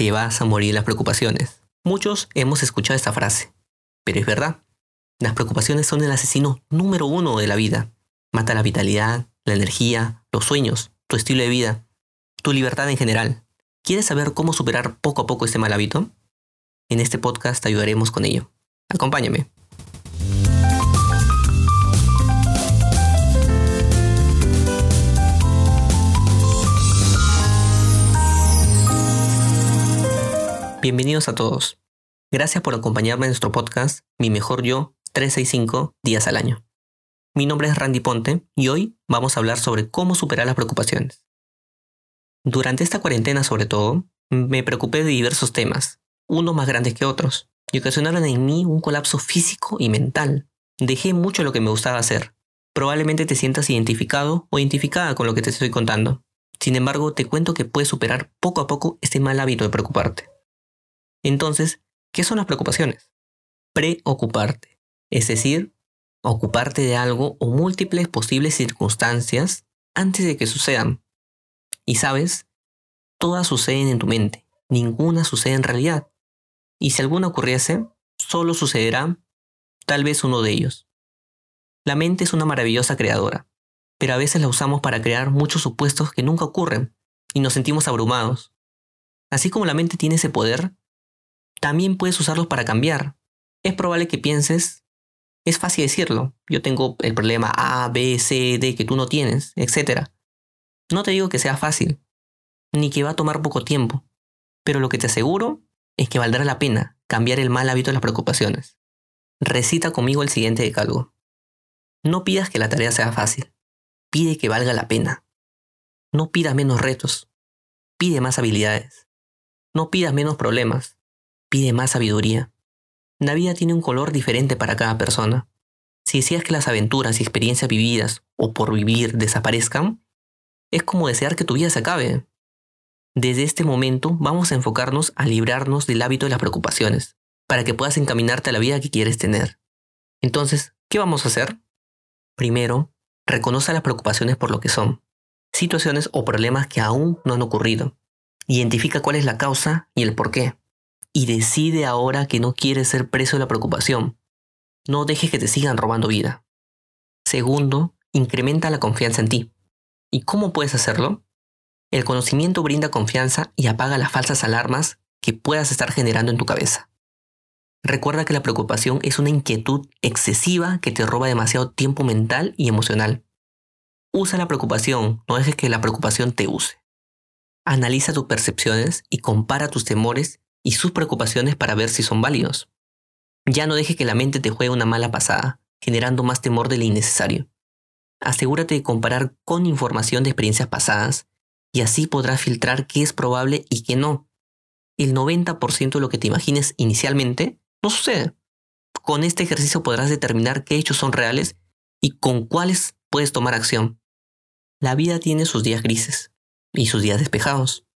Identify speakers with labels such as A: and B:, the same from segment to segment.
A: te vas a morir las preocupaciones. Muchos hemos escuchado esta frase, pero es verdad. Las preocupaciones son el asesino número uno de la vida. Mata la vitalidad, la energía, los sueños, tu estilo de vida, tu libertad en general. ¿Quieres saber cómo superar poco a poco este mal hábito? En este podcast te ayudaremos con ello. Acompáñame. Bienvenidos a todos. Gracias por acompañarme en nuestro podcast Mi Mejor Yo 365 días al año. Mi nombre es Randy Ponte y hoy vamos a hablar sobre cómo superar las preocupaciones. Durante esta cuarentena sobre todo, me preocupé de diversos temas, unos más grandes que otros, y ocasionaron en mí un colapso físico y mental. Dejé mucho lo que me gustaba hacer. Probablemente te sientas identificado o identificada con lo que te estoy contando. Sin embargo, te cuento que puedes superar poco a poco este mal hábito de preocuparte. Entonces, ¿qué son las preocupaciones? Preocuparte, es decir, ocuparte de algo o múltiples posibles circunstancias antes de que sucedan. Y sabes, todas suceden en tu mente, ninguna sucede en realidad. Y si alguna ocurriese, solo sucederá tal vez uno de ellos. La mente es una maravillosa creadora, pero a veces la usamos para crear muchos supuestos que nunca ocurren y nos sentimos abrumados. Así como la mente tiene ese poder, también puedes usarlos para cambiar. Es probable que pienses, es fácil decirlo, yo tengo el problema A, B, C, D que tú no tienes, etc. No te digo que sea fácil, ni que va a tomar poco tiempo, pero lo que te aseguro es que valdrá la pena cambiar el mal hábito de las preocupaciones. Recita conmigo el siguiente decálogo. No pidas que la tarea sea fácil, pide que valga la pena. No pidas menos retos, pide más habilidades. No pidas menos problemas, pide más sabiduría. La vida tiene un color diferente para cada persona. Si deseas que las aventuras y experiencias vividas o por vivir desaparezcan, es como desear que tu vida se acabe. Desde este momento vamos a enfocarnos a librarnos del hábito de las preocupaciones, para que puedas encaminarte a la vida que quieres tener. Entonces, ¿qué vamos a hacer? Primero, reconoce las preocupaciones por lo que son, situaciones o problemas que aún no han ocurrido. Identifica cuál es la causa y el por qué y decide ahora que no quieres ser preso de la preocupación. No dejes que te sigan robando vida. Segundo, incrementa la confianza en ti. ¿Y cómo puedes hacerlo? El conocimiento brinda confianza y apaga las falsas alarmas que puedas estar generando en tu cabeza. Recuerda que la preocupación es una inquietud excesiva que te roba demasiado tiempo mental y emocional. Usa la preocupación, no dejes que la preocupación te use. Analiza tus percepciones y compara tus temores y sus preocupaciones para ver si son válidos. Ya no deje que la mente te juegue una mala pasada, generando más temor del innecesario. Asegúrate de comparar con información de experiencias pasadas y así podrás filtrar qué es probable y qué no. El 90% de lo que te imagines inicialmente no sucede. Con este ejercicio podrás determinar qué hechos son reales y con cuáles puedes tomar acción. La vida tiene sus días grises y sus días despejados.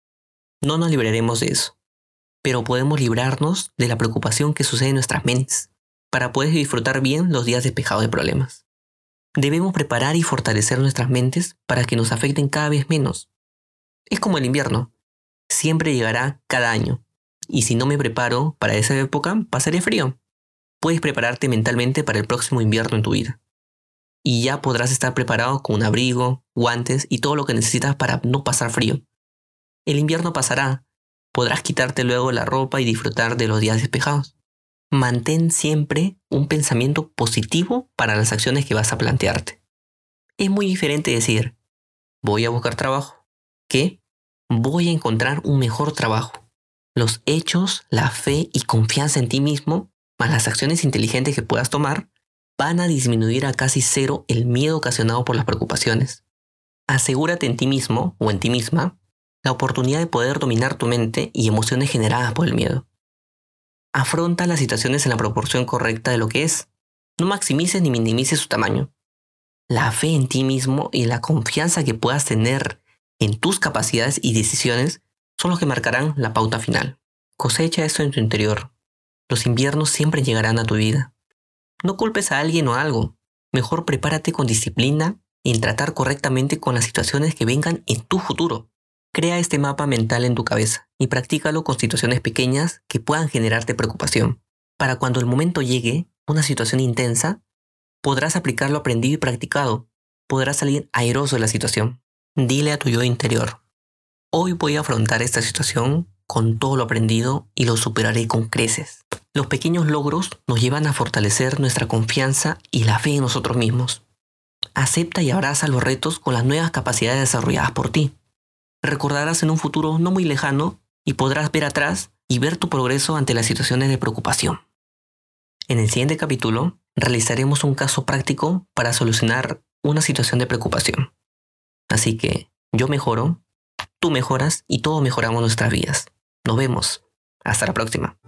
A: No nos libraremos de eso pero podemos librarnos de la preocupación que sucede en nuestras mentes para poder disfrutar bien los días despejados de problemas. Debemos preparar y fortalecer nuestras mentes para que nos afecten cada vez menos. Es como el invierno. Siempre llegará cada año. Y si no me preparo para esa época, pasaré frío. Puedes prepararte mentalmente para el próximo invierno en tu vida. Y ya podrás estar preparado con un abrigo, guantes y todo lo que necesitas para no pasar frío. El invierno pasará podrás quitarte luego la ropa y disfrutar de los días despejados. Mantén siempre un pensamiento positivo para las acciones que vas a plantearte. Es muy diferente decir, voy a buscar trabajo, que voy a encontrar un mejor trabajo. Los hechos, la fe y confianza en ti mismo, más las acciones inteligentes que puedas tomar, van a disminuir a casi cero el miedo ocasionado por las preocupaciones. Asegúrate en ti mismo o en ti misma la oportunidad de poder dominar tu mente y emociones generadas por el miedo. Afronta las situaciones en la proporción correcta de lo que es. No maximices ni minimices su tamaño. La fe en ti mismo y la confianza que puedas tener en tus capacidades y decisiones son los que marcarán la pauta final. Cosecha esto en tu interior. Los inviernos siempre llegarán a tu vida. No culpes a alguien o algo. Mejor prepárate con disciplina en tratar correctamente con las situaciones que vengan en tu futuro Crea este mapa mental en tu cabeza y practícalo con situaciones pequeñas que puedan generarte preocupación. Para cuando el momento llegue, una situación intensa, podrás aplicar lo aprendido y practicado. Podrás salir airoso de la situación. Dile a tu yo interior, hoy voy a afrontar esta situación con todo lo aprendido y lo superaré con creces. Los pequeños logros nos llevan a fortalecer nuestra confianza y la fe en nosotros mismos. Acepta y abraza los retos con las nuevas capacidades desarrolladas por ti recordarás en un futuro no muy lejano y podrás ver atrás y ver tu progreso ante las situaciones de preocupación. En el siguiente capítulo realizaremos un caso práctico para solucionar una situación de preocupación. Así que yo mejoro, tú mejoras y todos mejoramos nuestras vidas. Nos vemos. Hasta la próxima.